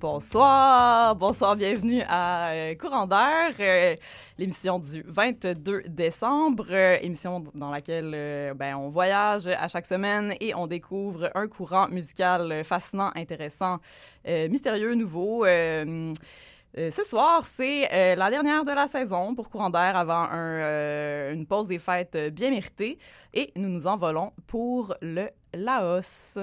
Bonsoir, bonsoir, bienvenue à euh, Courant d'air, euh, l'émission du 22 décembre, euh, émission dans laquelle ben, on voyage à chaque semaine et on découvre un courant musical fascinant, intéressant, mystérieux, nouveau. Ce soir, c'est la dernière de la saison pour Courant d'air avant une pause des fêtes bien méritée et nous nous envolons pour le Laos.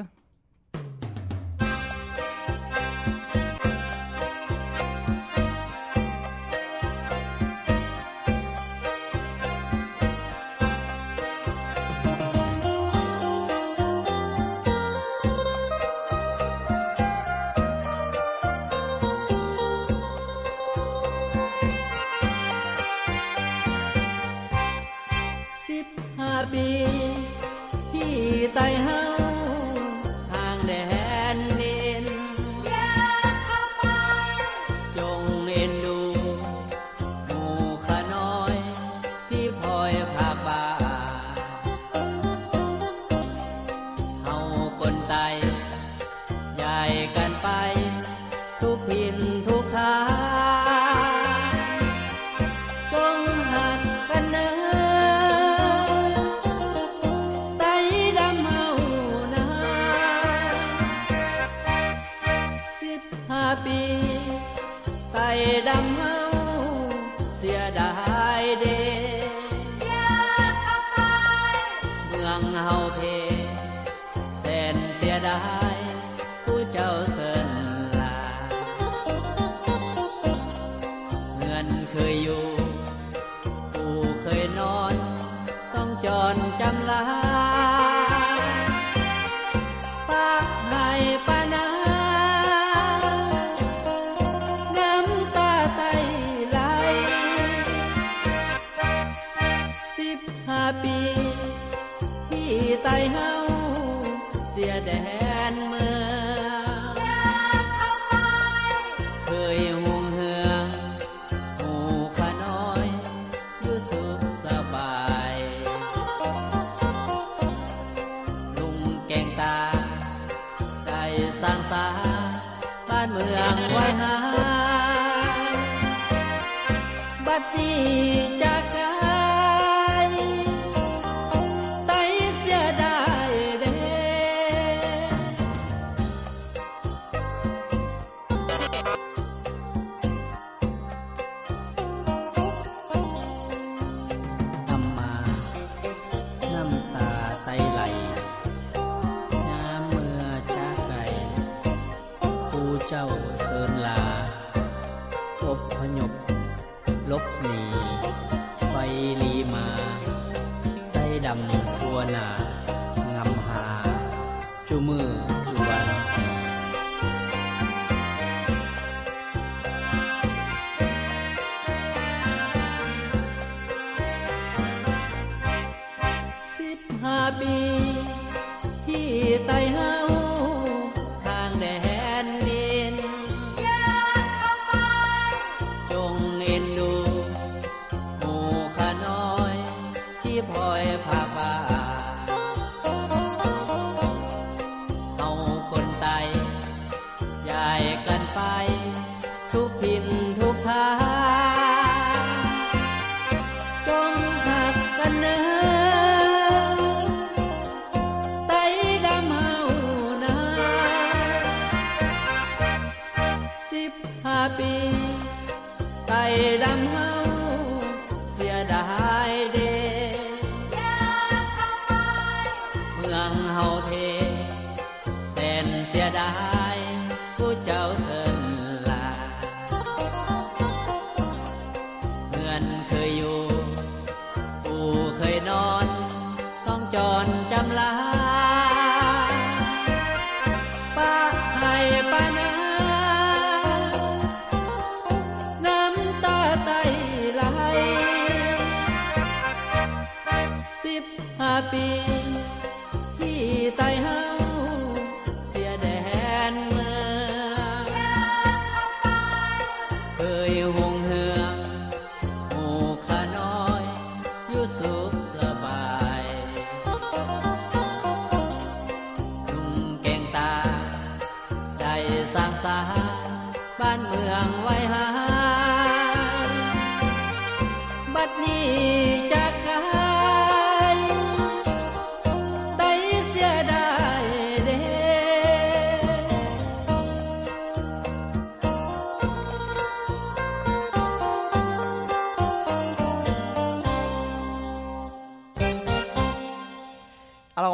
ที่ไต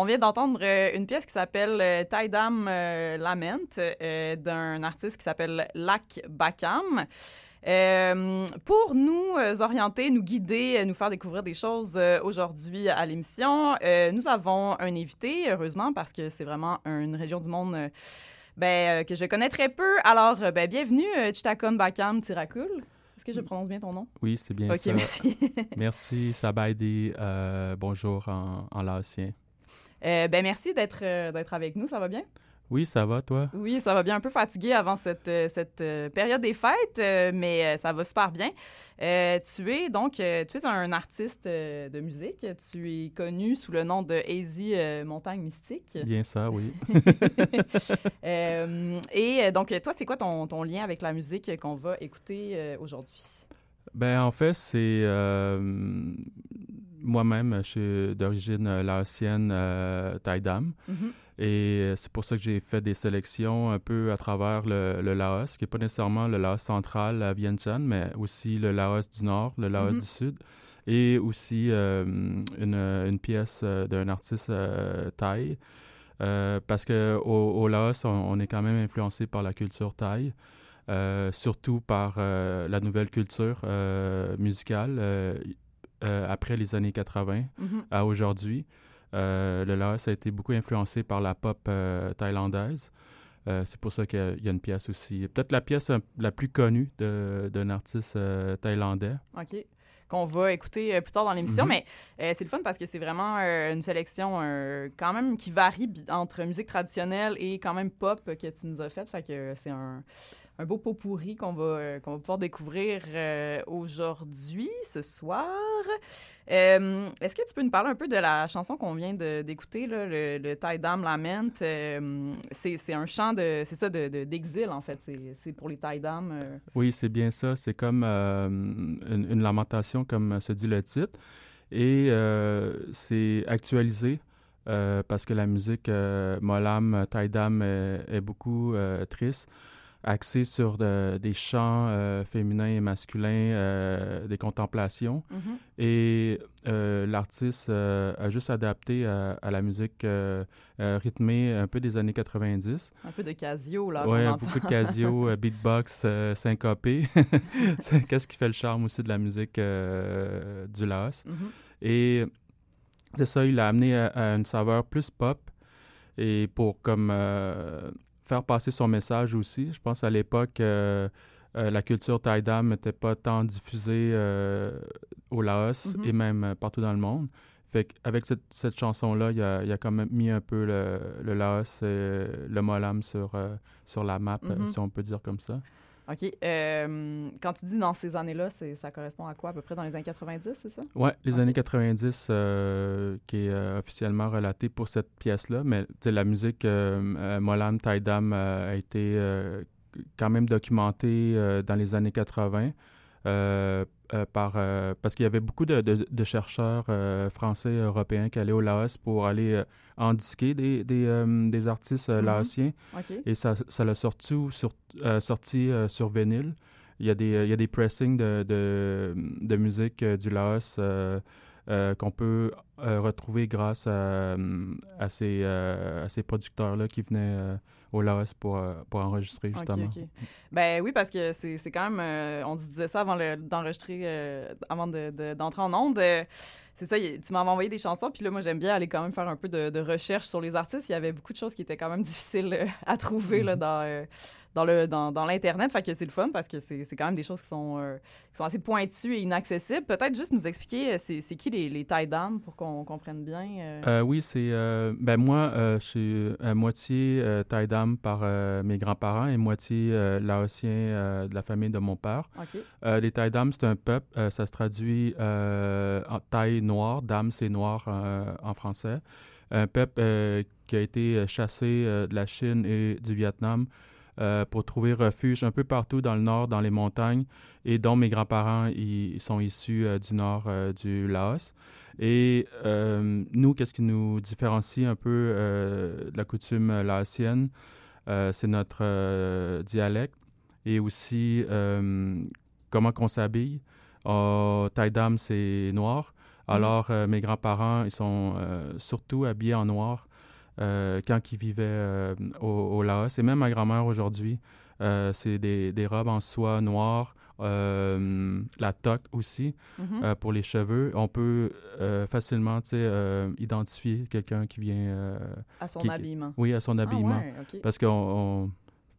on vient d'entendre euh, une pièce qui s'appelle euh, Taidam euh, Lament d'un artiste qui s'appelle Lac Bakam. Euh, pour nous orienter, nous guider, nous faire découvrir des choses aujourd'hui à l'émission, euh, nous avons un invité, heureusement, parce que c'est vraiment une région du monde euh, ben, que je connais très peu. Alors, ben, bienvenue, Chitakon Bakam Tirakul. Est-ce que je prononce bien ton nom? Oui, c'est bien ok, ça. merci. Merci, Sabaidi. Bonjour en, en laotien. Euh, ben, merci d'être euh, d'être avec nous, ça va bien? Oui, ça va, toi? Oui, ça va bien. Un peu fatigué avant cette, euh, cette période des fêtes, mais ça va super bien. Euh, tu es donc tu es un artiste de musique. Tu es connu sous le nom de Hazy Montagne Mystique. Bien ça, oui. Euh, et donc, toi, c'est quoi ton, ton lien avec la musique qu'on va écouter aujourd'hui? Ben, en fait, c'est euh, moi-même, je suis d'origine euh, laotienne euh, Thaïdam. Mhm. Et euh, c'est pour ça que j'ai fait des sélections un peu à travers le, le Laos, qui n'est pas nécessairement le Laos central à Vientiane, mais aussi le Laos du Nord, le Laos Mhm. du Sud, et aussi euh, une, une pièce euh, d'un artiste euh, thaï. Euh, parce que au, au Laos, on, on est quand même influencé par la culture thaï, euh, surtout par euh, la nouvelle culture euh, musicale euh, après les années 80 Mhm. à aujourd'hui. Euh, le Laos a été beaucoup influencé par la pop euh, thaïlandaise. C'est pour ça qu'il y a une pièce aussi. Peut-être la pièce la plus connue d'un artiste thaïlandais. OK. Qu'on va écouter plus tard dans l'émission. Mhm. Mais euh, c'est le fun parce que c'est vraiment euh, une sélection euh, quand même qui varie entre musique traditionnelle et quand même pop que tu nous as faite. Fait que c'est un, un beau pot pourri qu'on va, euh, qu'on va pouvoir découvrir euh, aujourd'hui, ce soir. Euh, Est-ce que tu peux nous parler un peu de la chanson qu'on vient d'écouter, le, le Dam Lament? C'est un chant de, c'est ça, de- de- d'exil, en fait. C'est- pour les Thai Dam. Oui, c'est bien ça. C'est comme une, lamentation, comme se dit le titre. Et c'est actualisé parce que la musique euh, Molam, Taïdam est, est beaucoup triste, axée sur de- des chants euh, féminins et masculins, euh, des contemplations. Mhm. Et euh, l'artiste a juste adapté à, à la musique rythmée un peu des années 90. Un peu de Casio, là. Entend. beaucoup de casio, beatbox, syncopé. Qu'est-ce qui fait le charme aussi de la musique du Laos? Mhm. Et c'est ça, il l'a amené à, à une saveur plus pop et pour comme faire passer son message aussi. Je pense à l'époque, euh, euh, la culture Thaïdam n'était pas tant diffusée euh, au Laos Mhm. et même partout dans le monde. Fait qu'avec cette, cette chanson-là, il a, il a quand même mis un peu le, le Laos et le Molam sur, sur la map, Mhm. si on peut dire comme ça. OK. Euh, quand tu dis dans ces années-là, ça correspond à quoi? À peu près dans les années 90, c'est ça? Ouais, les années 90 euh, qui est euh, officiellement relatée pour cette pièce-là, mais tu sais, la musique Molam Taïdam a été quand même documentée dans les années 80 euh, euh, par euh, parce qu'il y avait beaucoup de, de- de chercheurs français et européens qui allaient au Laos pour aller euh, en disquer des, des, des artistes Mhm. laotiens. Et ça, ça l'a sorti, sur, sorti sur vinyle. Il y a des, il y a des pressings de, de, de musique du Laos euh, qu'on peut euh, retrouver grâce à, à ces, euh, à ces producteurs-là qui venaient au Laos pour, euh, pour enregistrer, justement. Ben oui, parce que c'est quand même... euh, on disait ça avant le- d'enregistrer, euh, avant de- de- d'entrer en onde. C'est ça, y- tu m'avais envoyé des chansons, puis là, moi, j'aime bien aller quand même faire un peu de, de recherche sur les artistes. Il y avait beaucoup de choses qui étaient quand même difficiles euh, à trouver là, Mhm. dans, euh, dans le dans, dans l'Internet. Fait que c'est le fun parce que c'est quand même des choses qui sont, euh, qui sont assez pointues et inaccessibles. Peut-être juste nous expliquer, c'est qui les, les tailles d'âme pour qu'on comprenne bien. oui, c'est. ben moi, je suis à moitié Thaïdam par mes grands-parents et moitié laotien de la famille de mon père. Les Thaï Dam, c'est un peuple, ça se traduit en Thaï noir, Dam c'est noir euh, en français. Un peuple euh, qui a été chassé euh, de la Chine et du Vietnam euh, pour trouver refuge un peu partout dans le nord, dans les montagnes, et dont mes grands-parents sont issus euh, du nord du Laos. Et nous, qu'est-ce qui nous différencie un peu de la coutume laotienne? c'est notre dialecte et aussi comment qu'on s'habille. Oh, Taïdam, c'est noir. Mm. Alors, mes grands-parents, ils sont surtout habillés en noir. Euh, quand ils vivaient euh, au, Laos. Et même ma grand-mère aujourd'hui, euh, c'est des, des, robes en soie noire, la toque aussi mm-hmm. pour les cheveux. On peut facilement identifier quelqu'un qui vient... à son habillement. oui, à son ah habillement. Parce que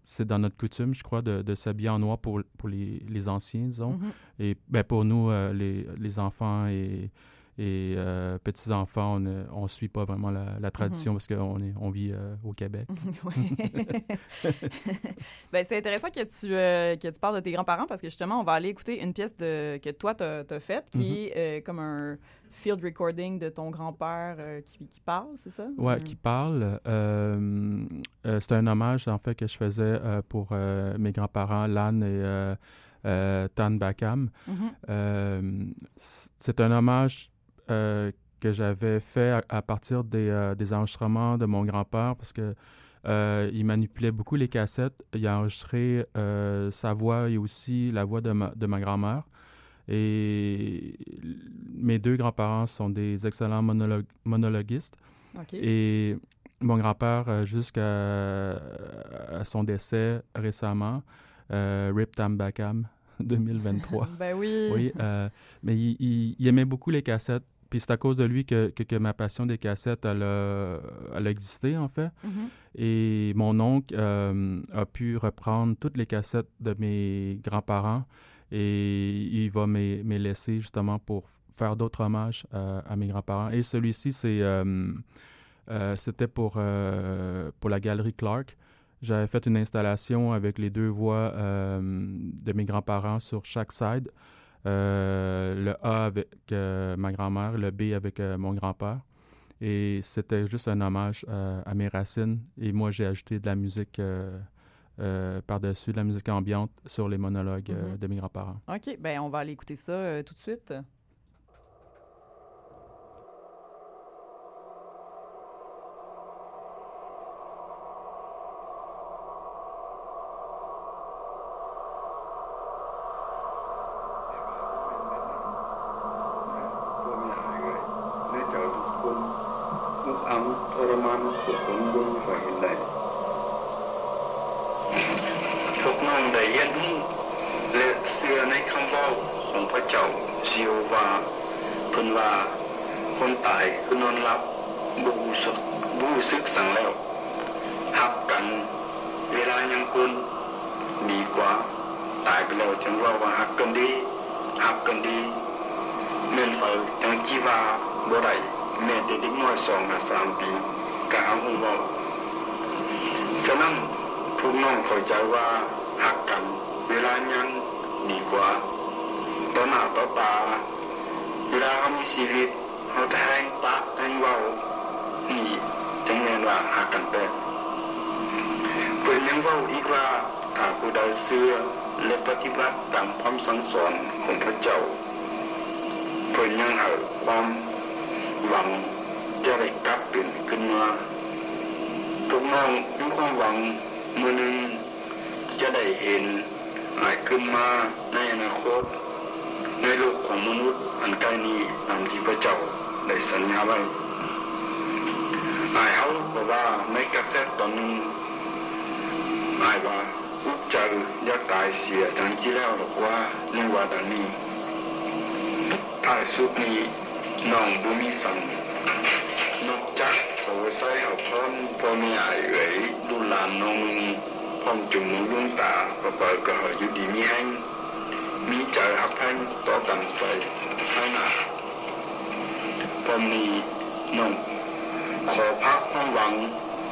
c'est dans notre coutume, je crois, de, de s'habiller en noir pour, pour les, les anciens, disons. Mm-hmm. Et ben, pour nous, les, les enfants et et euh, petits-enfants, on ne suit pas vraiment la, tradition mhm. parce qu'on on vit euh, au Québec. ben, c'est intéressant que tu, euh, que tu parles de tes grands-parents parce que justement, on va aller écouter une pièce de, que toi, tu as, faite qui mhm. est comme un field recording de ton grand-père qui, qui, parle, c'est ça? Oui, qui parle. c'est un hommage, en fait, que je faisais pour mes grands-parents, Lan et Tan Bakam. Mhm. c'est un hommage euh, que j'avais fait à, partir des, euh, des, enregistrements de mon grand-père parce que euh, il manipulait beaucoup les cassettes. Il a enregistré sa voix et aussi la voix de ma, de ma grand-mère. Et mes deux grands-parents sont des excellents monologuistes. Et mon grand-père, jusqu'à son décès récemment, Rip Tam Bakam, 2023. ben oui. Oui, mais il, il, aimait beaucoup les cassettes. Puis c'est à cause de lui que, que, ma passion des cassettes, elle a, elle a existé, en fait. Mm-hmm. Et mon oncle euh, a pu reprendre toutes les cassettes de mes grands-parents et il va me laisser justement pour faire d'autres hommages euh, à mes grands-parents. Et celui-ci, c'est, euh, c'était pour, pour la galerie Clark. J'avais fait une installation avec les deux voix de mes grands-parents sur chaque side. Euh, le A avec euh, ma grand-mère, le B avec euh, mon grand-père. Et c'était juste un hommage à mes racines. Et moi, j'ai ajouté de la musique par-dessus, de la musique ambiante sur les monologues mm-hmm. de mes grands-parents. OK, ben on va aller écouter ça tout de suite. นี้ถ่ายสุดนี้น้องบุมีสังนอกจากเขาใส่เอาพร้อมพ่อแม่ไอเอ๋ยดูลานน้องมึงพ้อมจุ่มลุงตาประกอบกับอยู่ดีมีแห้งมีใจหักแห้งต่อกันไปข้างหน้าพอมีน้องขอพักความหวัง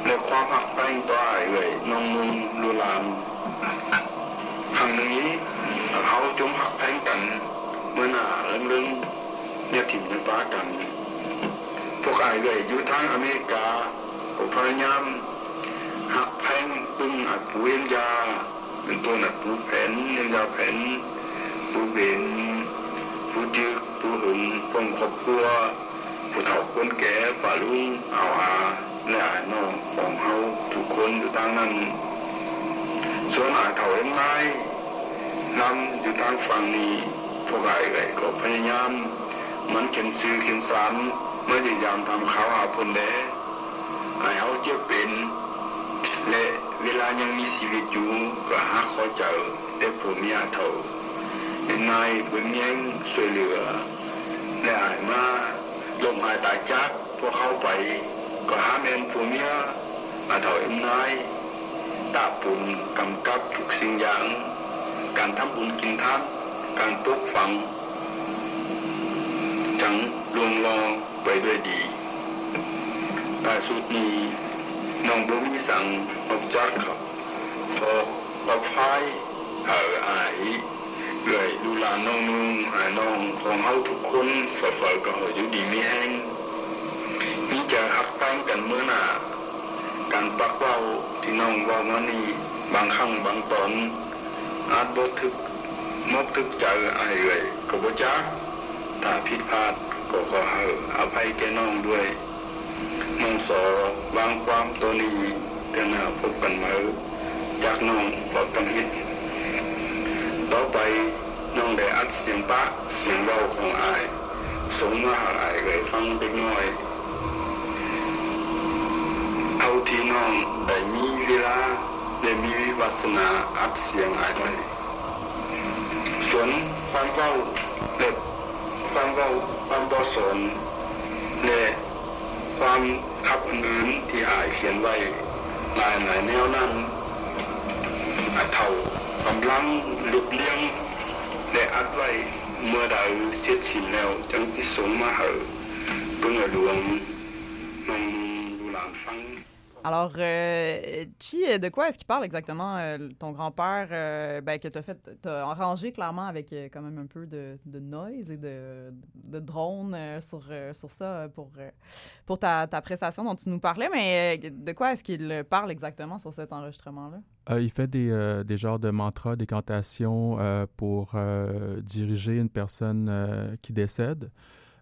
และความหักแป้งต่อไอเอ๋ยน้องมึงดูลานครั้งนี้ เขาจงหักแทงกัน เมื่อหน้าเรื่ลึงเนี่ยถิ่มเป็นฟ้ากัน พวกไอ้เลยอยู่ทั้งอเมริกาอุพยามหักแพงตึ้งหักปูเอ็นยา เป็นตัวหนักปูแผ่นเอ็นยาแผ่นปูเบนปูจึกปูหึงป้องครอบครัวผู้เฒ่าคนแก่ป่าลุงเอาอาและอาน้องของเขาทุกคนอยู่ทางนั้น ส่วนอาเฒ่าเอ็นไม้ นำอยู่ทางฝั่งนี้พวกไอ้ไอ้ก็พยายาม มันเขียนซื้อเขียนสารเมื่อพยายามทำเขาวหาผลแดให้เขาเจ็บเป็น และเวลายังมีชีวิตอยู่ก็หาขอเจอแต่ผมอยเท่าเป็นนายเป็นเมียช่วยเหลือและอายมาลมหายตายจากพวกเขาไป ก็หาแมนผู้เมียมาเท่าเอ็นนายตาปุ่นกำกับทุกสิ่งอย่าง การทำบุญกินทานการปลูกฝัง จังลวงรอไปด้วยดีล่าสุดนี้น้องบุมีสังออกจากเขาพอปะพายเอออายเอื่อยดูลานน้องนุ่งหาน้องของเฮาทุกคนฝ่าฝ่าก็เฮาอยู่ดีไม่แห้งมีจะหักแป้งกันเมื่อหน้าการปักเว้าที่น้องว่ามานี้บางครั้งบางตอน อาจบ่ทึกมกทึกใจอายเอ่ยก็บ่จักถ้าผิดพลาดก็ขอให้อภัยแก่น้องด้วยน้องสอวางความตัวนี้แต่หน้าพบกันมาจากน้องบอกกำฮิตต่อไปน้องได้อัดเสียงปะเสียงเบาของอายสงมาหาอายเลยฟังเล็กน้อยเอาที่น้องได้มีเวลา ได้มีวิวัสนาอัดเสียงอายไว้ส่วนความเบาเล็บความเบาความบอสนและความคับอื่นที่อายเขียนไว้หลายหลายแนวนั้นอาจเท่ากำลังเรียบเรียงและอัดไว้เมื่อใดเสร็จสิ้นแล้วจังที่ส่งมาให้เพื่อหลวงน้องดูหลานฟัง Alors, euh, Chi, de quoi est-ce qu'il parle exactement, euh, ton grand-père, euh, ben, que tu as fait, tu as arrangé clairement avec quand même un peu de, noise et de, de drone sur, sur ça pour, pour ta, ta prestation dont tu nous parlais, mais de quoi est-ce qu'il parle exactement sur cet enregistrement-là? Il fait des, des genres de mantras, des cantations pour diriger une personne qui décède.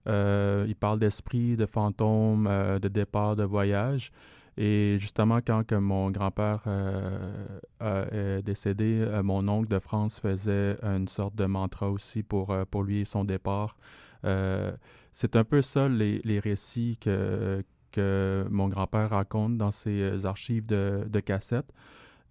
Il parle d'esprit, de fantômes, de départ, de voyage. Et justement, quand que mon grand-père euh, a- est décédé, euh, mon oncle de France faisait une sorte de mantra aussi pour, euh, pour lui et son départ. Euh, c'est un peu ça, les, les récits que, que mon grand-père raconte dans ses euh, archives de, de cassettes.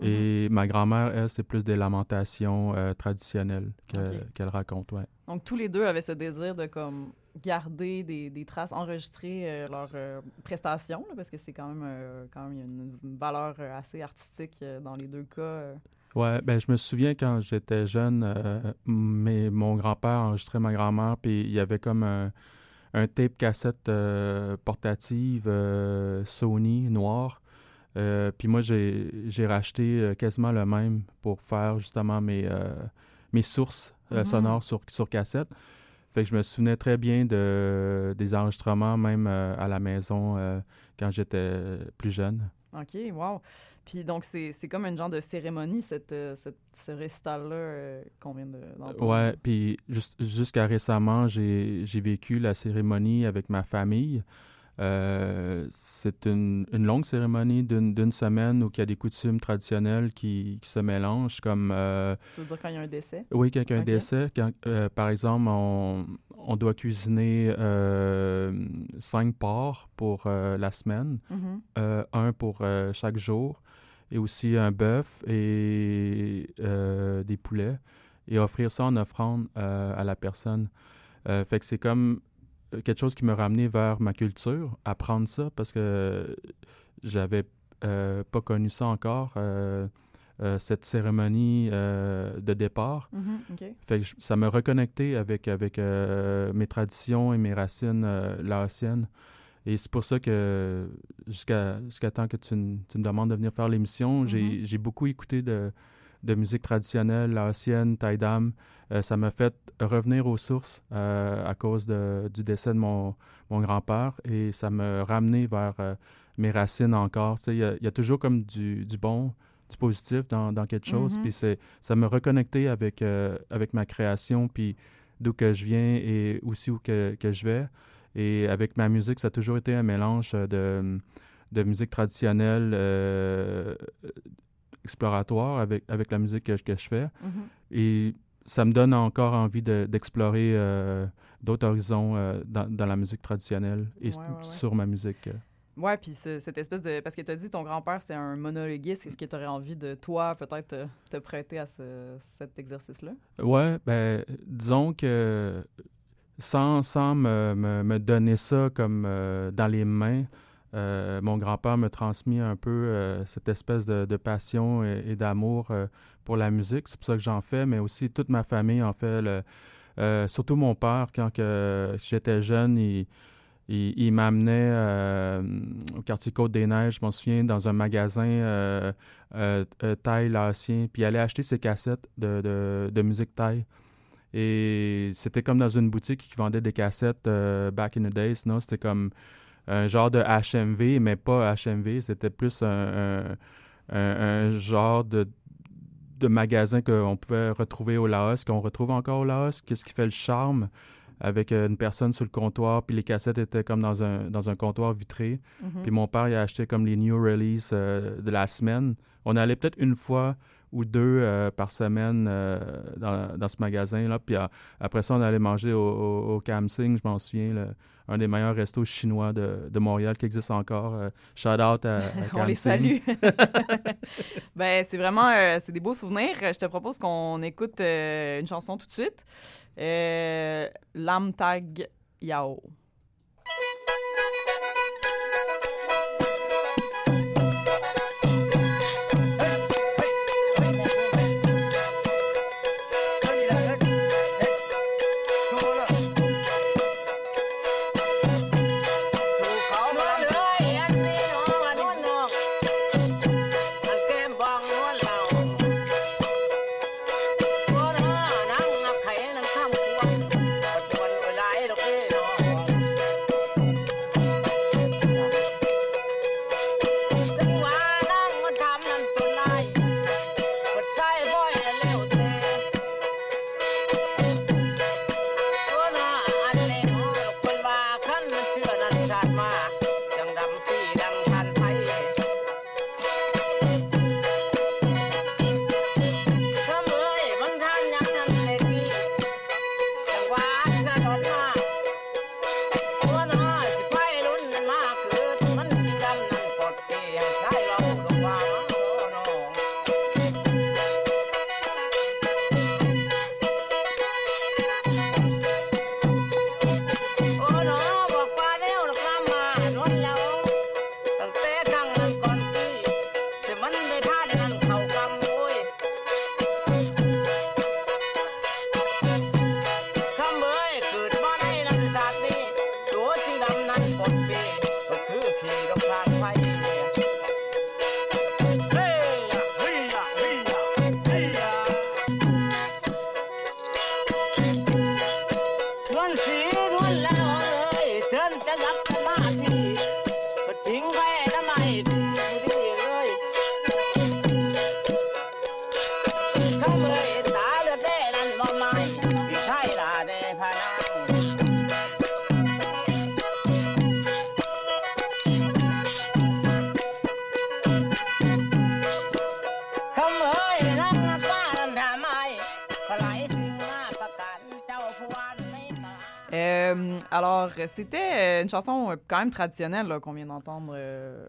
Et ma grand-mère, elle, c'est plus des lamentations euh, traditionnelles qu'elle raconte, ouais. Donc, tous les deux avaient ce désir de comme garder des, des traces, enregistrer euh, leurs euh, prestations, là, parce que c'est quand même, euh, quand même une, une valeur assez artistique dans les deux cas. Ouais, ben je me souviens quand j'étais jeune, euh, mais mon grand-père enregistrait ma grand-mère, puis il y avait comme un, un tape cassette euh, portative euh, Sony noir. Puis moi, j'ai racheté quasiment le même pour faire justement mes, mes sources Mhm. sonores sur, sur cassette. Fait que je me souvenais très bien de, des enregistrements, même euh, à la maison euh, quand j'étais plus jeune. OK, wow. Puis donc, c'est comme une genre de cérémonie, cette, euh, cette- ce récital-là euh, qu'on vient de- d'entendre. Ouais, puis jus- jusqu'à récemment, j'ai j'ai vécu la cérémonie avec ma famille. Euh, c'est une, une longue cérémonie d'une semaine où il y a des coutumes traditionnelles qui, qui se mélangent, comme, euh, Tu veux dire quand il y a un décès? oui, quand il y a un décès, quand, euh, par exemple, on, on doit cuisiner euh, cinq porcs pour la semaine Mhm. euh, un pour chaque jour, et aussi un bœuf et des poulets, et offrir ça en offrande à la personne. Fait que c'est comme quelque chose qui me ramenait vers ma culture, apprendre ça, parce que j'avais euh, pas connu ça encore, euh, euh, cette cérémonie euh, de départ. Mhm, OK. Fait que je- ça m'a reconnecté avec, avec euh, mes traditions et mes racines euh, laotiennes. Et c'est pour ça que jusqu'à jusqu'à temps que tu, me- tu me demandes de venir faire l'émission, j'ai j'ai beaucoup écouté de, de musique traditionnelle laotienne, taïdam. Euh, ça m'a fait revenir aux sources euh, à cause de- du décès de mon, mon grand-père et ça m'a ramené vers euh, mes racines encore. Il y, y, a toujours comme du, du bon, du positif dans, dans quelque chose. Puis c'est ça me reconnecter avec, euh, avec ma création, puis d'où que je viens et aussi où que, que je vais. Et avec ma musique, ça a toujours été un mélange de, de musique traditionnelle exploratoire avec, avec la musique que, que je fais. Mhm. Et ça me donne encore envie de- d'explorer euh, d'autres horizons euh, dans, dans la musique traditionnelle et s- Ouais, ouais, ouais. sur ma musique. euh. Ouais, puis ce- cette espèce de. Parce que tu as dit ton grand-père, c'était un monologuiste. Est-ce que tu aurais envie de, toi, peut-être, te, te prêter à ce- cet exercice-là? Ouais, ben, disons que sans, sans me, me- me donner ça comme euh, dans les mains, euh, mon grand-père me transmis un peu euh, cette espèce de, passion et, d'amour euh, pour la musique. C'est pour ça que j'en fais, mais aussi toute ma famille en fait. surtout mon père, quand j'étais jeune, il, m'amenait au quartier Côte-des-Neiges, je m'en souviens, dans un magasin thaï laotien, puis il allait acheter ses cassettes de, musique thaï. Et c'était comme dans une boutique qui vendait des cassettes back in the days, non? C'était comme un genre de HMV, mais pas HMV, c'était plus un, un- un- un genre de, de magasin qu'on pouvait retrouver au Laos, qu'on retrouve encore au Laos. Qu'est-ce qui fait le charme avec euh, une personne sur le comptoir, puis les cassettes étaient comme dans un, dans un comptoir vitré. Mhm. Puis mon père, il a acheté comme les new releases euh, de la semaine. On allait peut-être une fois ou deux euh, par semaine euh, dans, dans ce magasin-là. Puis euh, après ça, on allait manger au, au, au Kam Sing, je m'en souviens, le- un des meilleurs restos chinois de, de Montréal qui existe encore. Shout out à, à On les salue. ben, c'est vraiment c'est des beaux souvenirs. Je te propose qu'on écoute une chanson tout de suite. Euh, Lam Tag Yao. C'était euh, une chanson euh, quand même traditionnelle qu'on vient d'entendre. euh,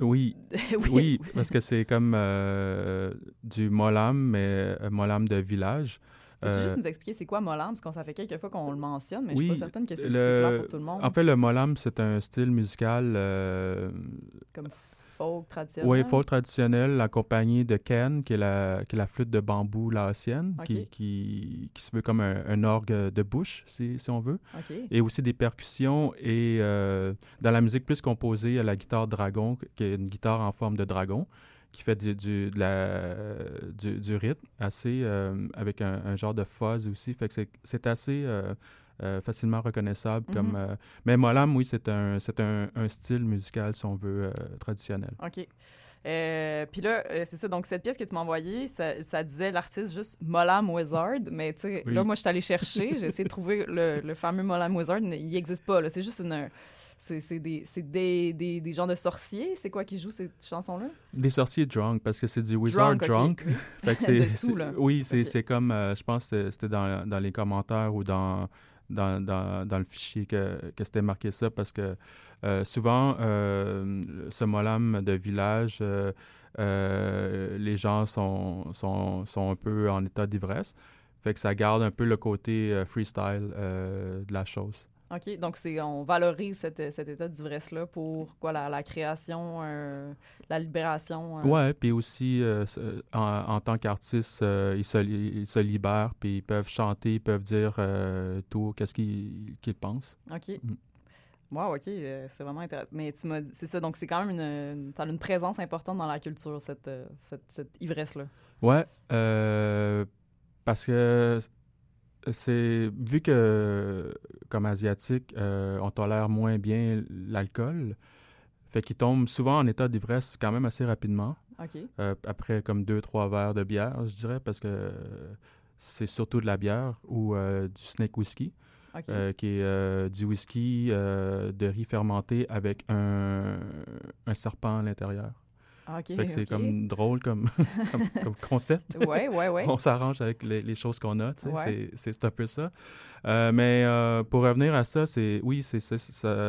Oui, oui. oui, parce que c'est comme euh, du molam, mais euh, molam de village. Peux-tu juste nous expliquer c'est quoi Molam? Parce qu'on ça fait quelques fois qu'on le mentionne, mais je suis oui, pas certaine que c'est le- clair pour tout le monde. En fait, le molam, c'est un style musical Comme folk traditionnel? Oui, folk traditionnel, accompagné de Ken, qui est la, qui est la flûte de bambou laotienne, Ok. qui, qui, qui se veut comme un, un orgue de bouche, si, si on veut. Et aussi des percussions. Et euh, dans la musique plus composée, il y a la guitare dragon, qui est une guitare en forme de dragon, qui fait du, du, de la- du, du rythme, assez, euh, avec un, un genre de fuzz aussi. Fait que c'est- c'est assez euh, euh, facilement reconnaissable. comme, Mhm. euh, mais Molam, oui, c'est un, un, un style musical, si on veut, euh, traditionnel. OK. Euh, Puis là, euh, c'est ça. Donc, cette pièce que tu m'as envoyée, ça, ça disait l'artiste juste Molam Wizard. Mais tu sais, Oui. là, moi, je suis allée chercher. J'ai essayé de trouver le, le fameux Molam Wizard. Il n'existe pas. là. C'est juste une. C'est des, des, des, des gens de sorciers. C'est quoi qui jouent cette chanson-là? Des sorciers drunk, parce que c'est du wizard Drunk, drunk. Fait que c'est- Dessous, c'est- là. Oui, c'est Ok. c'est comme, euh, je pense c'était dans, dans les commentaires ou dans, dans, dans, dans le fichier que, que c'était marqué ça, parce que euh, souvent, euh, ce molam de village, euh, les gens sont, sont, sont un peu en état d'ivresse. Fait que ça garde un peu le côté freestyle de la chose. OK. Donc, c'est, on valorise cette- cet état d'ivresse-là pour quoi? La, la création, euh, la libération. euh? Ouais, puis aussi, euh, en, en tant qu'artiste, euh, ils, se, li- ils se libèrent, puis ils peuvent chanter, ils peuvent dire tout, qu'est-ce qu'ils pensent. OK. Mm. Wow, OK. c'est vraiment intéressant. Mais tu m'as dit, c'est ça. Donc, c'est quand même une, une, une présence importante dans la culture, cette, cette, cette ivresse-là. Ouais, parce que c'est vu que comme asiatique, euh, on tolère moins bien l'alcool, fait qu'ils tombent souvent en état d'ivresse quand même assez rapidement, euh, après comme deux trois verres de bière, je dirais, parce que c'est surtout de la bière ou euh, du snake whisky, qui est du whisky de riz fermenté avec un, un serpent à l'intérieur. Ah, c'est comme drôle comme, comme, comme concept. Ouais, ouais, ouais. On s'arrange avec les, les choses qu'on a, tu sais, Ouais. c'est- un peu ça. Euh, mais euh, pour revenir à ça, c'est oui, c'est ça.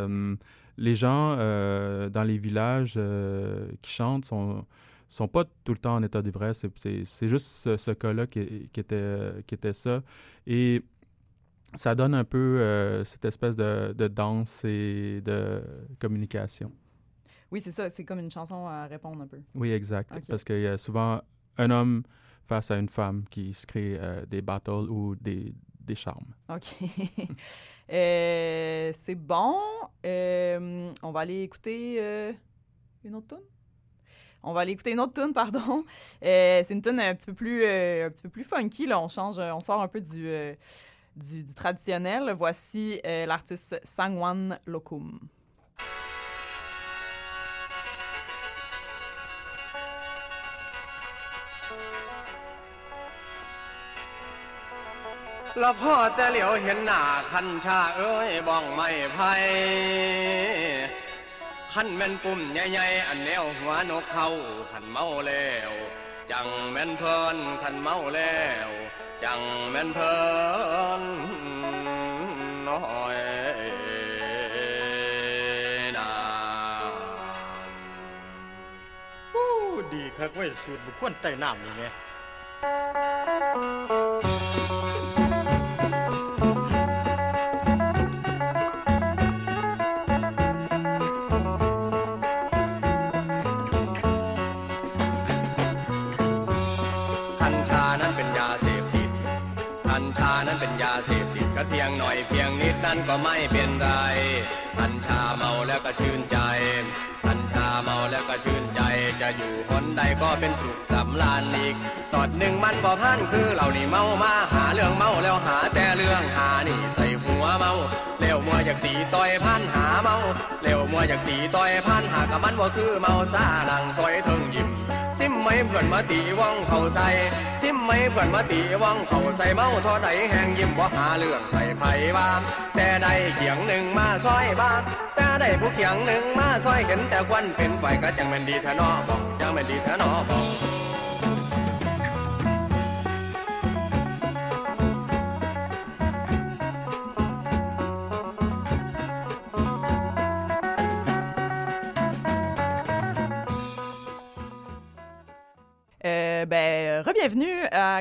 hum, les gens euh, dans les villages euh, qui chantent sont sont pas tout le temps en état d'ivresse. C'est- juste ce, ce cas-là qui, qui était qui était ça. Et ça donne un peu euh, cette espèce de, de danse et de communication. Oui, c'est ça. C'est comme une chanson à répondre un peu. Oui, exact. Parce qu'il y a souvent un homme face à une femme qui se crée euh, des battles ou des, des charmes. OK. Euh, c'est bon. Euh, on va aller écouter une autre tune? On va aller écouter une autre tune, pardon. C'est une tune un petit peu plus, un petit peu plus funky. Là. On change, on sort un peu du, du, du traditionnel. Voici l'artiste Sangwan Lokum. แล้วพ่อแต่เหลียวเห็นหน้าคันชาเอ้ยบ้องไม่ไพ่คันแม่นปุ่มใหญ่ๆอันแนวหัวนกเขาคันเมาแล้วจังแม่นเพลินคันเมาแล้วจังแม่นเพลินน้อยนาปู้ดีคักเว้สูตรบุคคลใต้น้ำนี่แห เสพติดก็เพียงหน่อยเพียงนิดนั้นก็ไม่เป็นไรกัญชาเมาแล้วก็ชื่นใจกัญชาเมาแล้วก็ชื่นใจ จะอยู่หนใดก็เป็นสุขสำราญอีก ตอดหนึ่งมันบ่พันคือเรานี่เมามาหาเรื่องเมาแล้วหาแต่เรื่องหานี่ใส่หัวเมาเร็วมัวอยากตีต่อยพันหาเมาเร็วมัวอยากตีต่อยพันหากับมันว่าคือเมาซาดังซอยเทิงยิ้ม ไม่เพื่อนมาตีว่องเขาใส่ซิมไม่เพื่อนมาตีว่องเขาใส่เมาทอใดแหงยิ้มบ่หาเรื่องใส่ไผ่บ้านแต่ได้เขียงหนึ่งมาซอยบ้านแต่ได้ผู้เขียงหนึ่งมาซอยเห็นแต่ควันเป็นไฟก็จังแม่นดีแท้นอบอกจังแม่นดีแท้นอบอก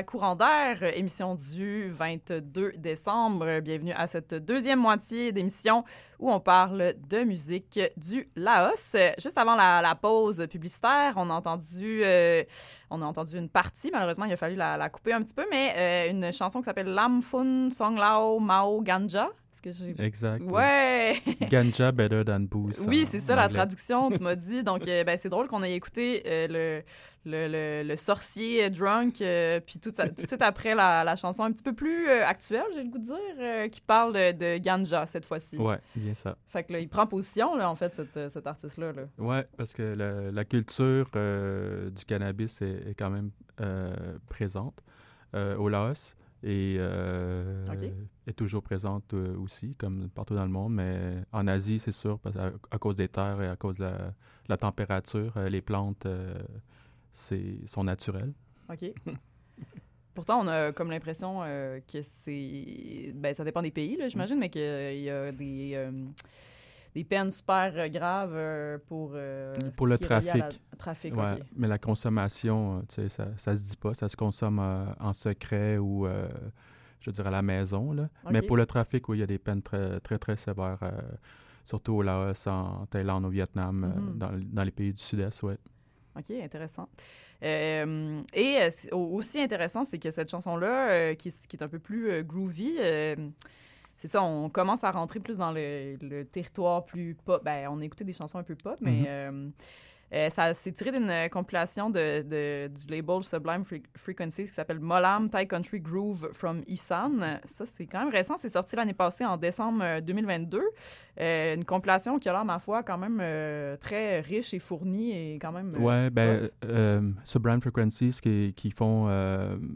Courant d'air, émission du 22 décembre. Bienvenue à cette deuxième moitié d'émission où on parle de musique du Laos. Juste avant la, pause publicitaire, on a entendu, euh, on a entendu une partie. Malheureusement, il a fallu la, couper un petit peu, mais euh, une chanson qui s'appelle Lam Fun Song Lao Mao Ganja. Que j'ai... Exact. Ouais! Ganja better than booze. Oui, en c'est ça la traduction, tu m'as dit. Donc, euh, ben, c'est drôle qu'on ait écouté euh, le, le, le, le sorcier drunk, euh, puis tout, ça- tout de suite après la, la chanson un petit peu plus actuelle, j'ai le goût de dire, qui parle de, ganja cette fois-ci. Ouais, bien ça. Fait que là, il prend position, là, en fait, cet, euh, cet artiste-là. Là. Ouais, parce que la, la culture du cannabis est, est quand même présente au Laos et euh, est toujours présente euh, aussi, comme partout dans le monde. Mais en Asie, c'est sûr, parce à, à cause des terres et à cause de la, la température, euh, les plantes c'est, sont naturelles. OK. Pourtant, on a comme l'impression euh, que c'est. Ben, ça dépend des pays, là, j'imagine, mais qu'il y a des. euh, des peines super euh, graves euh, pour, euh, Pour le la- trafic. trafic, Ouais. Mais la consommation, tu sais, ça, ça se dit pas, ça se consomme en secret ou, je dirais, à la maison. Là. Mais pour le trafic, oui, il y a des peines très, très, très sévères, euh, surtout au Laos, en Thaïlande, au Vietnam, euh, Mhm. dans, dans les pays du Sud-Est, ouais. OK, intéressant. Euh, et aussi intéressant, c'est que cette chanson-là, qui, est- qui est un peu plus groovy, c'est ça, on commence à rentrer plus dans le, le territoire plus pop. Ben, on a écouté des chansons un peu pop, mais Mhm. euh, euh, ça s'est tiré d'une compilation de, de- du label Sublime Fre- Frequencies qui s'appelle Molam Thai Country Groove from Isan. Ça, c'est quand même récent. C'est sorti l'année passée, en décembre euh, 2022. Euh, une compilation qui a l'air, ma foi, quand même euh, très riche et fournie et quand même... Ouais, ben, Sublime Frequencies qui, qui font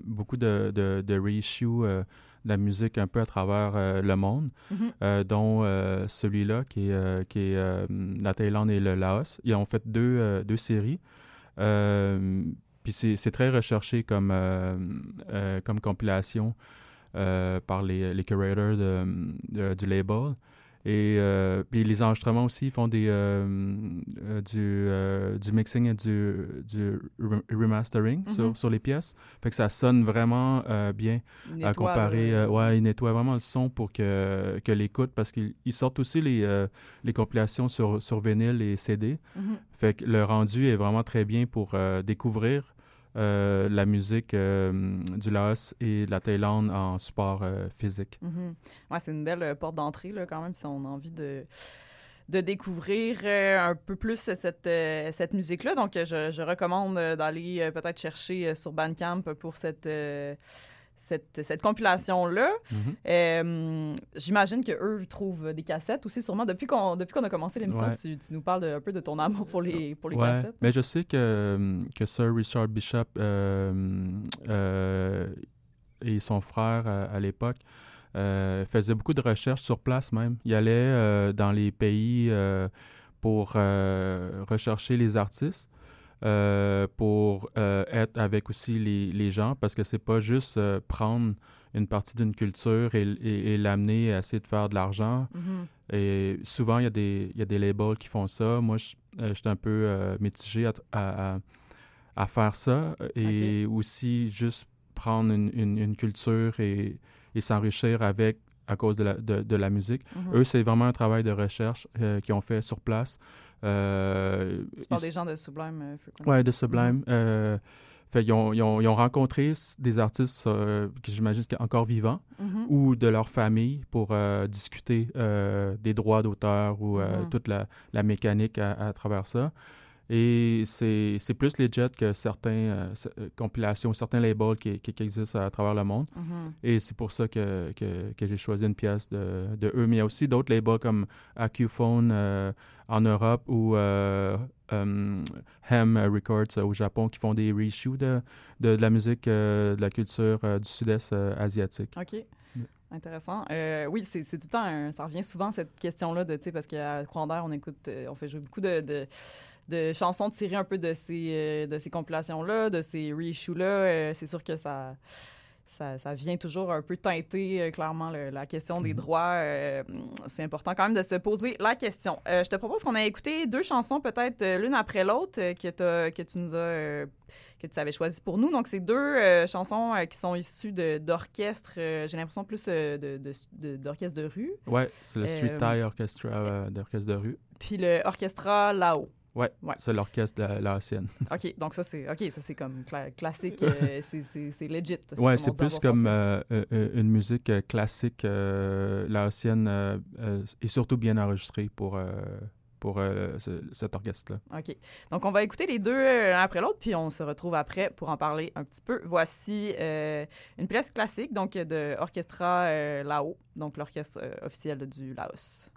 beaucoup de, de, de reissue de la musique un peu à travers euh, le monde, Mhm. euh, dont euh, celui-là qui est, qui est la Thaïlande et le Laos. Ils ont fait deux, deux séries. Puis c'est très recherché comme, comme compilation par les, les curators de, de- du label. Et euh, puis les enregistrements aussi ils font des, euh, euh, du, euh, du mixing et du, du re- remastering Mhm. sur, sur les pièces. Fait que ça sonne vraiment bien à comparer. ouais, ils nettoient vraiment le son pour que, que l'écoute, parce qu'ils ils sortent aussi les, les compilations sur, sur vinyle et CD. Mhm. Fait que le rendu est vraiment très bien pour découvrir euh, la musique euh, du Laos et de la Thaïlande en support euh, physique. Mhm. Ouais, c'est une belle porte d'entrée, quand même, si on a envie de, de découvrir un peu plus cette, cette musique-là. Donc, je, je recommande d'aller peut-être chercher sur Bandcamp pour cette, cette, cette compilation-là. Mhm. Euh, J'imagine qu'eux trouvent des cassettes aussi, sûrement. Depuis qu'on a commencé l'émission, Ouais. tu, tu nous parles de- un peu de ton amour pour les, pour les Ouais, cassettes. mais je sais que, que Sir Richard Bishop euh, euh, et son frère euh, à l'époque euh, faisaient beaucoup de recherches sur place même. Il allait euh, dans les pays pour rechercher les artistes. Euh, pour euh, être avec aussi les, les gens parce que c'est pas juste euh, prendre une partie d'une culture et, et- et l'amener à essayer de faire de l'argent. Mhm. Et souvent, il y, a des, y a des labels qui font ça. Moi, je j'étais un peu mitigé à, à- faire ça. Et aussi, juste prendre une, une- une culture et, et s'enrichir avec à cause de la, de, de la musique. Mhm. Eux, c'est vraiment un travail de recherche euh, qu'ils ont fait sur place. Euh, Tu parles ils- des gens de Sublime euh. Ouais, de Sublime. Euh, fait, ils, ont, ils ont- ils ont rencontré des artistes euh, que j'imagine encore vivants Mhm. ou de leur famille pour euh, discuter euh, des droits d'auteur ou euh, Mhm. toute la, la mécanique à, à travers ça. Et c'est plus legit que certaines euh, euh, compilations, certains labels qui, qui, qui existent à travers le monde. Mhm. Et c'est pour ça que, que, que j'ai choisi une pièce de, de eux. Mais il y a aussi d'autres labels comme Accuphone euh, en Europe ou euh, um, Hem Records euh, au Japon qui font des reshoots de, de, de la musique, euh, de la culture euh, du sud-est euh, asiatique. OK. Intéressant. Euh, oui, c'est tout le temps, un- ça revient souvent cette question-là de, tu sais, parce qu'à d'air, on écoute, euh, on fait jouer beaucoup de, de, de chansons tirées un peu de ces, euh, de ces compilations-là, de ces reissues-là. Euh, c'est sûr que ça, ça, ça vient toujours un peu teinter euh, clairement le- la question des droits. Euh, c'est important quand même de se poser la question. Euh, je te propose qu'on ait écouté deux chansons peut-être l'une après l'autre que, que tu nous as que tu avais choisies pour nous. Donc, c'est deux chansons qui sont issues d'orchestres, j'ai l'impression plus de- de- de- d'orchestres de, rue, Ouais, c'est le Street Thai Orchestra d'orchestre de rue. puis le Orchestra Lao. Oui, ouais. c'est l'orchestre de la, OK, donc ça, c'est comme classique, euh, c'est legit. Oui, c'est plus comme euh, euh, une musique classique euh, laotienne et surtout bien enregistrée pour, pour cet orchestre-là. OK, donc on va écouter les deux l'un après l'autre, puis on se retrouve après pour en parler un petit peu. Voici une pièce classique donc de Orchestra Lao, donc l'orchestre officiel du Laos.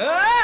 Ah!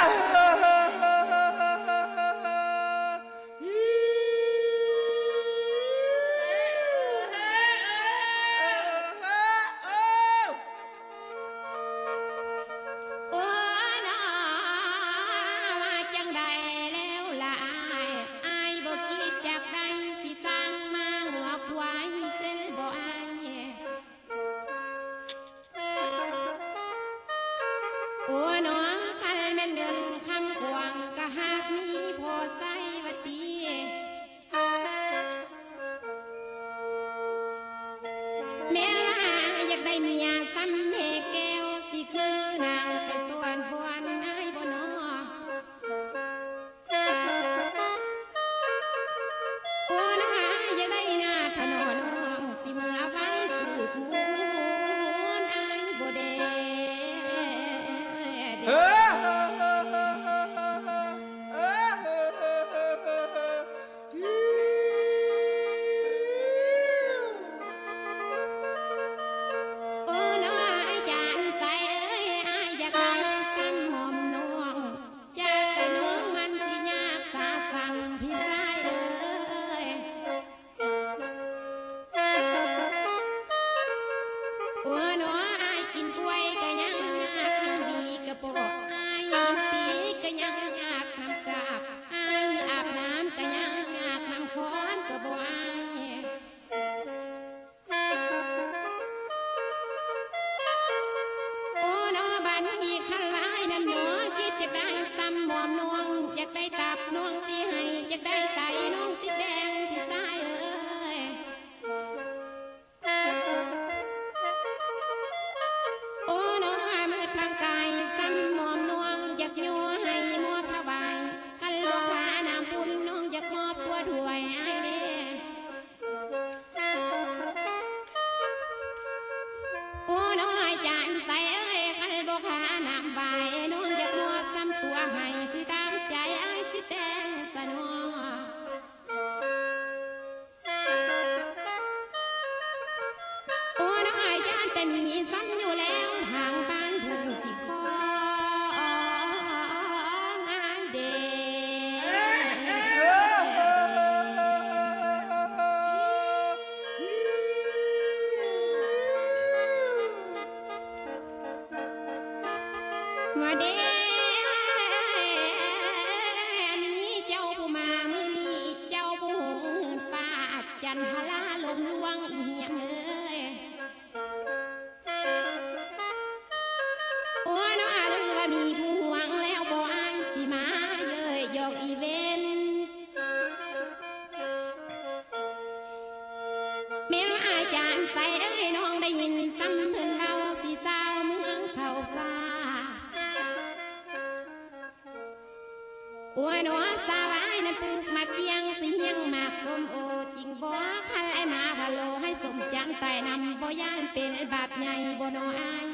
น้ออาย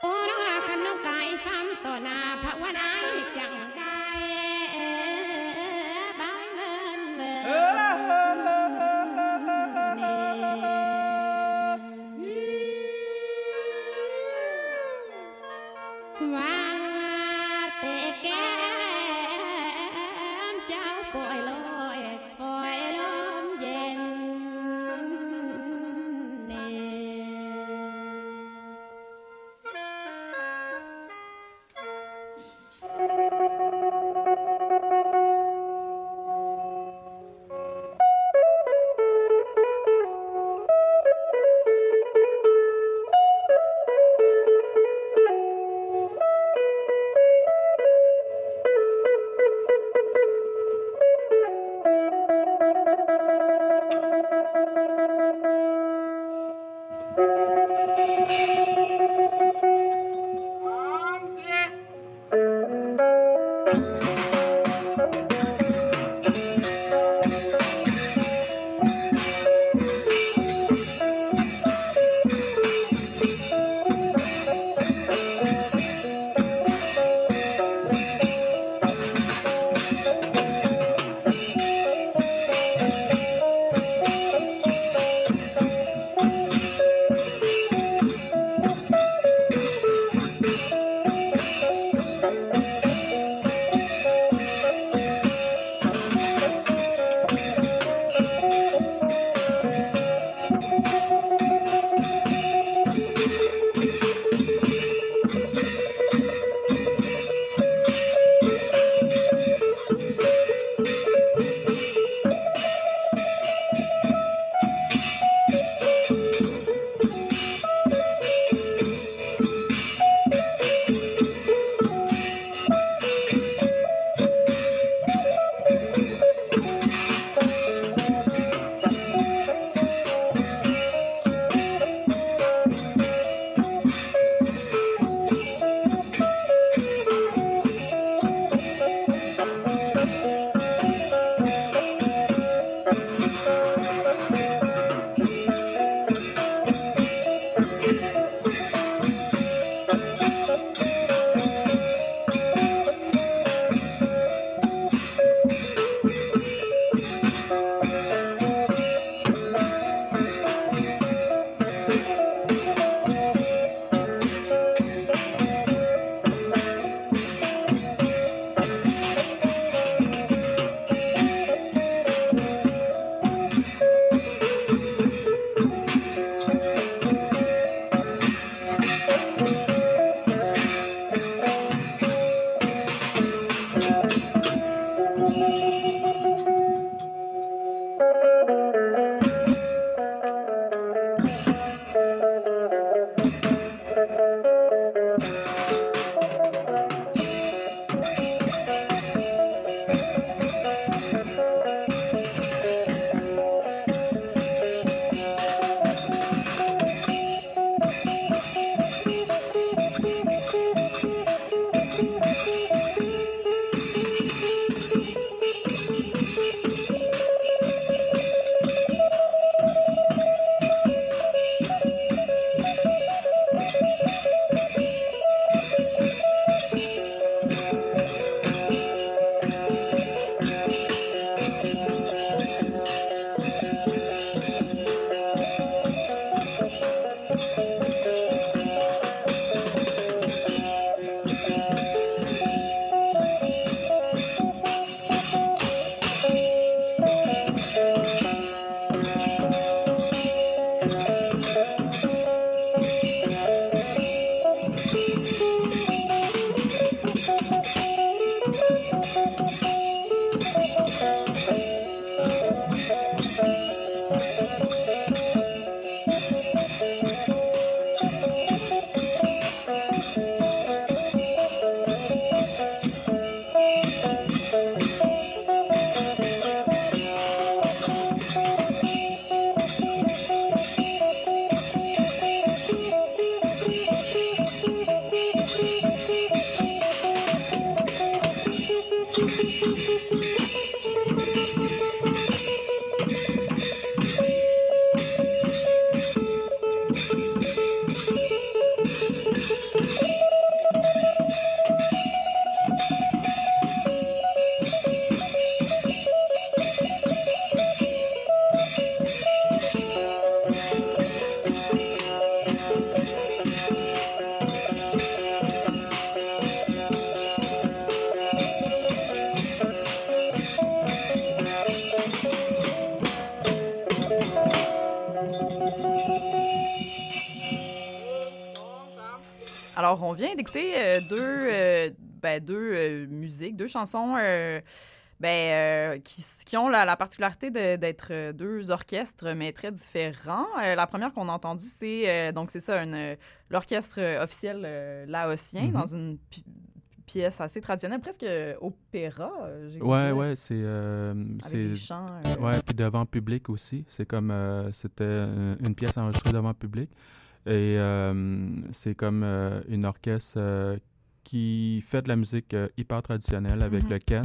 โอ้น้อขันน้องตายซ้ำต่อหน้าพระวนา Alors, on vient d'écouter euh, deux, euh, ben, deux euh, musiques, deux chansons ben, qui, ont la, la particularité d'être deux orchestres, mais très différents. La première qu'on a entendue, c'est donc c'est ça, l'orchestre officiel laotien Mhm. dans une pi- pièce assez traditionnelle, presque opéra. Ouais, ouais, c'est. Avec c'est des chants. Ouais, puis devant public aussi. C'est comme. euh, C'était une une pièce enregistrée devant public. Et euh, c'est comme euh, une orchestre euh, qui fait de la musique hyper traditionnelle avec Mhm. le ken,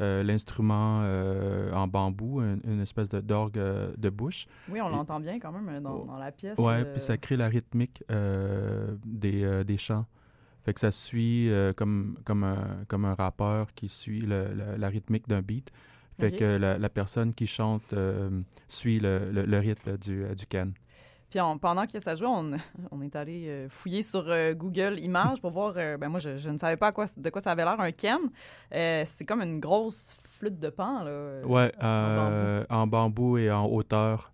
euh, l'instrument euh, en bambou, une, une espèce de d'orgue euh, de bouche. Oui, on l'entend bien quand même dans, dans la pièce. Euh, puis ça crée la rythmique des, des chants. Fait que ça suit comme, comme, un, comme un rappeur qui suit le- la- la rythmique d'un beat. Fait que la, la personne qui chante suit le, le- le rythme du, du can. Puis on- pendant que ça jouait, on, on est allé euh, fouiller sur euh, Google Images pour voir. euh, ben moi, je, je ne savais pas à quoi, de quoi ça avait l'air un ken. Euh, c'est comme une grosse flûte de pan là. Ouais, en en bambou et en hauteur.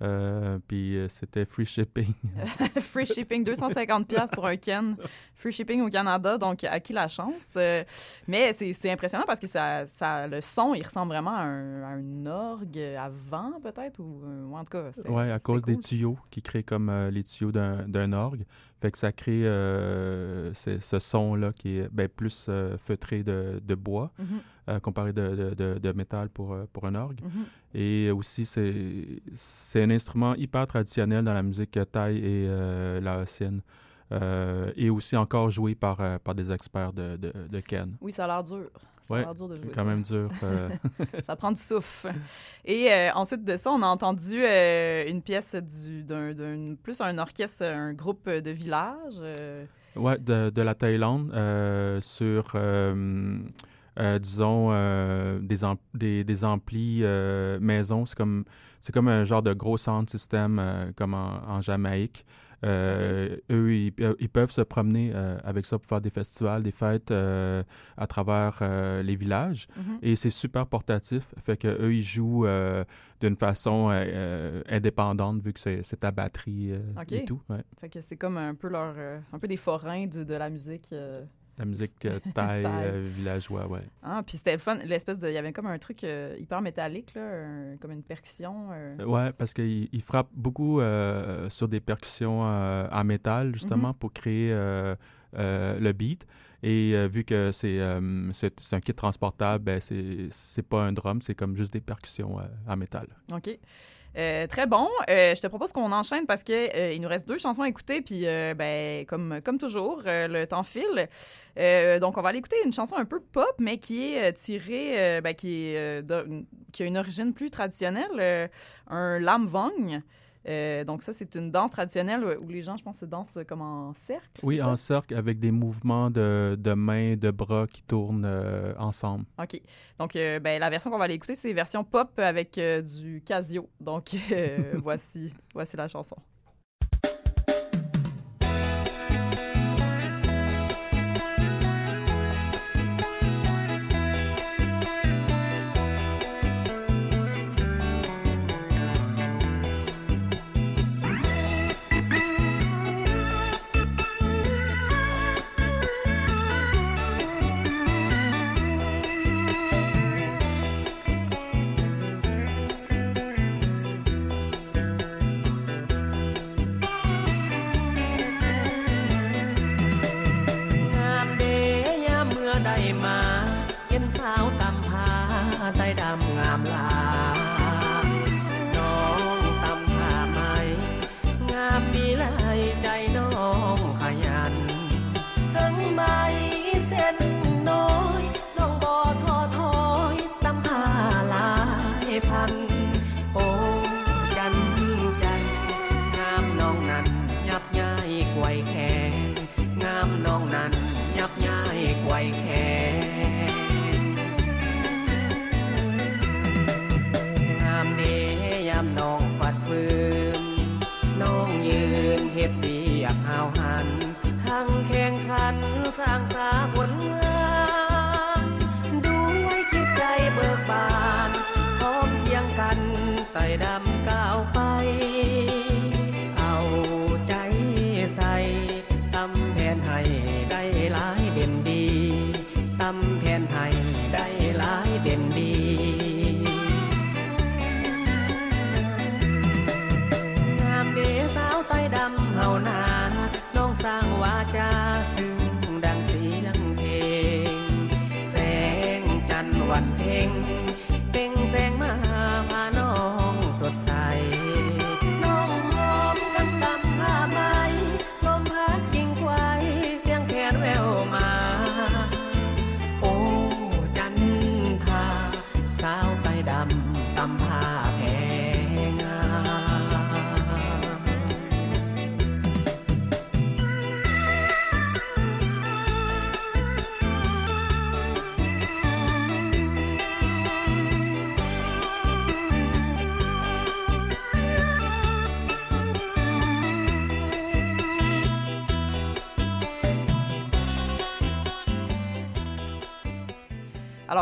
Euh, puis euh, c'était free shipping. Free shipping, 250 pièces pour un ken. Free shipping au Canada, donc à qui la chance? Euh, mais c'est impressionnant parce que ça, ça, le son, il ressemble vraiment à un, à un orgue à vent peut-être ou, euh, ou en tout cas. Ouais, à cause des tuyaux qui créent comme les tuyaux d'un orgue. Fait que ça crée ce son-là qui est ben, plus feutré de, de bois Mhm, euh, comparé de, de, de- de métal pour, euh, pour un orgue. mhm. Et aussi, c'est un instrument hyper traditionnel dans la musique thaï et euh, laotienne. Euh, et aussi encore joué par, euh, par des experts de, de, de Ken. Oui, ça a l'air dur. Ça Ouais, a l'air dur de jouer quand ça. même dur. euh, Ça prend du souffle. Et euh, ensuite de ça, on a entendu euh, une pièce du, d'un, plus un orchestre, un groupe de village. euh, Ouais, de, de la Thaïlande euh, sur, euh, disons, euh, des, des, des amplis euh, maison. C'est comme, comme un genre de gros sound system comme en, en Jamaïque. Eux, ils, pe- ils peuvent se promener avec ça pour faire des festivals, des fêtes à travers les villages. mhm. Et c'est super portatif. Fait que eux, ils jouent d'une façon indépendante vu que c'est à batterie et tout. ouais. Fait que c'est comme un peu leur, un peu des forains du- de la musique. Euh. La musique euh, thaï, Thaï. euh, villageois, ouais. Ah, puis c'était fun, l'espèce de, il y avait comme un truc euh, hyper métallique là, un- comme une percussion. euh. Ouais, parce qu'il il frappe beaucoup euh, sur des percussions euh, en métal, justement, pour créer euh, euh, le beat. Et euh, vu que c'est euh, un kit transportable, ben, c'est pas un drum, c'est comme juste des percussions euh, en métal. OK. Euh, très bon. Euh, je te propose qu'on enchaîne parce que euh, il nous reste deux chansons à écouter, puis ben, comme, comme toujours, le temps file. Donc, on va aller écouter une chanson un peu pop, mais qui est tirée, ben, qui, qui a une origine plus traditionnelle, un lam vong. Euh, donc, ça, c'est une danse traditionnelle où les gens, je pense, se dansent comme en cercle. Oui, en cercle, avec des mouvements de, de mains, de bras qui tournent euh, ensemble. OK. Donc, euh, ben, la version qu'on va aller écouter, c'est version pop avec du Casio. Donc, voici, voici la chanson. วันเพ็ง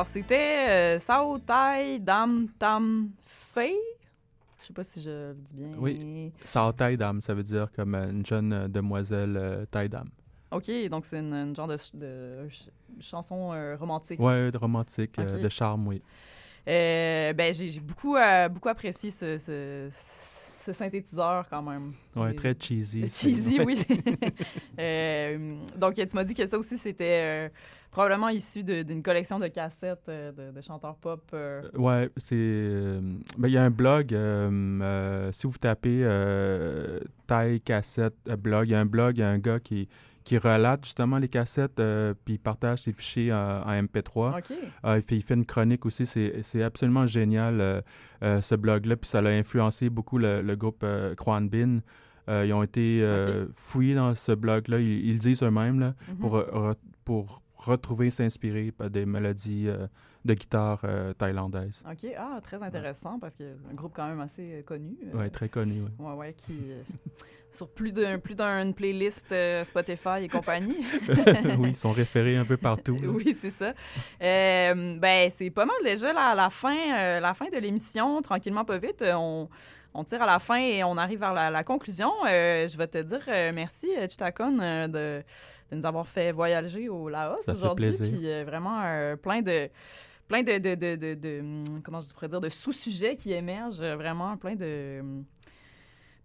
Alors, c'était euh, Sao Tai Dam Tam Fei. Je sais pas si je le dis bien. Oui. Sao Tai Dam, ça veut dire comme euh, une jeune euh, demoiselle euh, Tai Dam. OK, donc c'est une, une genre de, ch- de ch- chanson euh, romantique. Ouais, de romantique, de charme, oui. Ben, j'ai beaucoup, beaucoup apprécié ce, ce, ce synthétiseur quand même. J'ai- très cheesy. Cheesy, oui. Donc, tu m'as dit que ça aussi, c'était probablement issu d'une collection de cassettes euh, de, de chanteurs pop. euh. Ouais, c'est. euh, ben, il y a un blog. euh, euh, si vous tapez euh, taille cassette euh, blog, il y a un blog, il y a un gars qui, qui relate justement les cassettes, euh, puis il partage ses fichiers en, en MP3. OK. Ah, il, fait, il fait une chronique aussi. C'est absolument génial, euh, euh, ce blog-là. Puis ça l'a influencé beaucoup le, le groupe euh, Kwan Bin. Euh, ils ont été euh, fouillés dans ce blog-là. Ils, disent eux-mêmes Mhm. pour, pour retrouver, s'inspirer par des mélodies euh, de guitare euh, thaïlandaises. OK. Ah, très intéressant parce que un groupe quand même assez euh, connu. euh, Ouais, très connu. Ouais, ouais, qui. euh, sur plus d'un plus d'une playlist euh, Spotify et compagnie. oui, ils sont référés un peu partout. oui, c'est ça. Euh, ben, c'est pas mal déjà la, la fin, euh, la fin de l'émission. Tranquillement, pas vite. Euh, On, on tire à la fin et on arrive vers la, la conclusion. Euh, je vais te dire euh, merci, euh, Chitakon, euh, de, de nous avoir fait voyager au Laos aujourd'hui. Puis vraiment plein de plein de, de, de, hum, comment je pourrais dire de sous-sujets qui émergent vraiment plein de hum,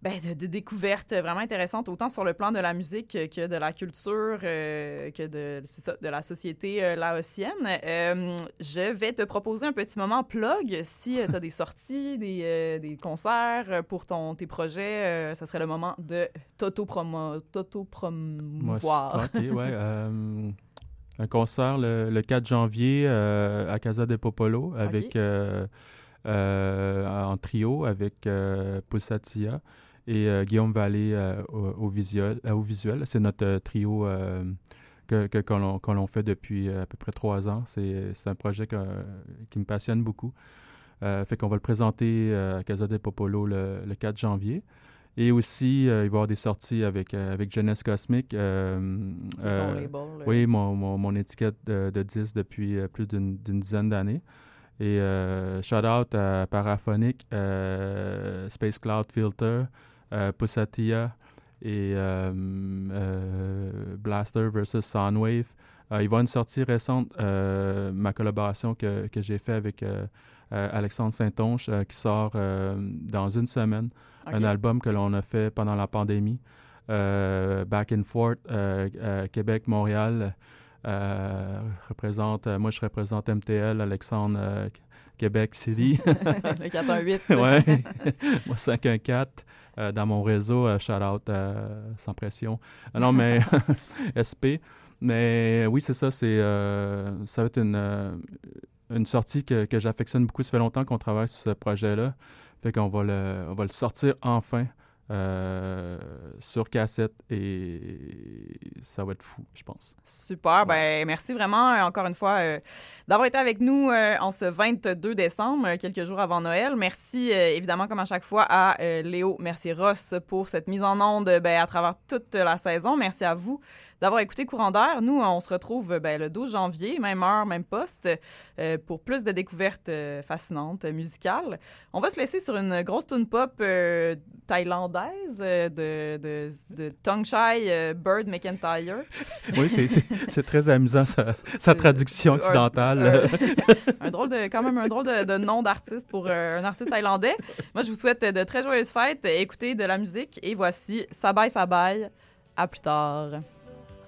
ben, de, de découvertes vraiment intéressantes, autant sur le plan de la musique que de la culture, euh, que de, ça, de la société euh, laotienne. Euh, je vais te proposer un petit moment plug. Si tu as des sorties, des, des concerts pour ton, tes projets, ça serait le moment de t'auto-promouvoir. OK, ouais. un concert le, le 4 janvier à Casa de Popolo avec en trio avec Pulsatia et euh, Guillaume Vallée euh, au, au visuel. euh, au visuel. C'est notre trio que, que, que l'on, que l'on fait depuis à peu près trois ans. C'est, c'est un projet que- qui me passionne beaucoup. Euh, fait qu'on va le présenter à Casa de Popolo le, le 4 janvier. Et aussi, euh, il va y avoir des sorties avec, avec Jeunesse Cosmique. euh, ton label. Oui, mon, mon, mon étiquette de, de 10 depuis plus d'une d'une dizaine d'années. Et euh, shout out à Paraphonic, Space Cloud Filter, euh, Pussatia et euh, euh, Blaster versus Soundwave. Il va y avoir une sortie récente, ma collaboration que, que j'ai fait avec Alexandre Saint-Onge, qui sort dans une semaine. Un album que l'on a fait pendant la pandémie. Euh, Back and Forth, euh, euh, Québec, Montréal. représente, moi, je représente MTL, Alexandre, Québec City. le 418. ouais. moi, 514. euh, dans mon réseau, euh, shout out euh, sans pression. Non, mais SP. Mais oui, c'est ça. C'est, ça va être une, une sortie que, que j'affectionne beaucoup. Ça fait longtemps qu'on travaille sur ce projet-là. Fait qu'on va le, on va le sortir enfin euh, sur cassette et ça va être fou, je pense. Super. Ben, merci vraiment, euh, encore une fois, euh, d'avoir été avec nous en ce 22 décembre, quelques jours avant Noël. Merci, évidemment, comme à chaque fois, à Léo Merci Ross pour cette mise en onde ben, à travers toute la saison. Merci à vous d'avoir écouté Courant d'air. Nous, on se retrouve euh, ben, le 12 janvier, même heure, même poste, euh, pour plus de découvertes euh, fascinantes, musicales. On va se laisser sur une grosse tune pop euh, thaïlandaise de, de, de Tongue Chai Bird McIntyre. Oui, c'est- très amusant, sa, sa traduction occidentale. un drôle de, quand même un drôle de, de nom d'artiste pour un artiste thaïlandais. Moi, je vous souhaite de très joyeuses fêtes, écoutez de la musique et voici Sabai Sabai. À plus tard.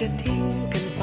จะทิ้งกันไป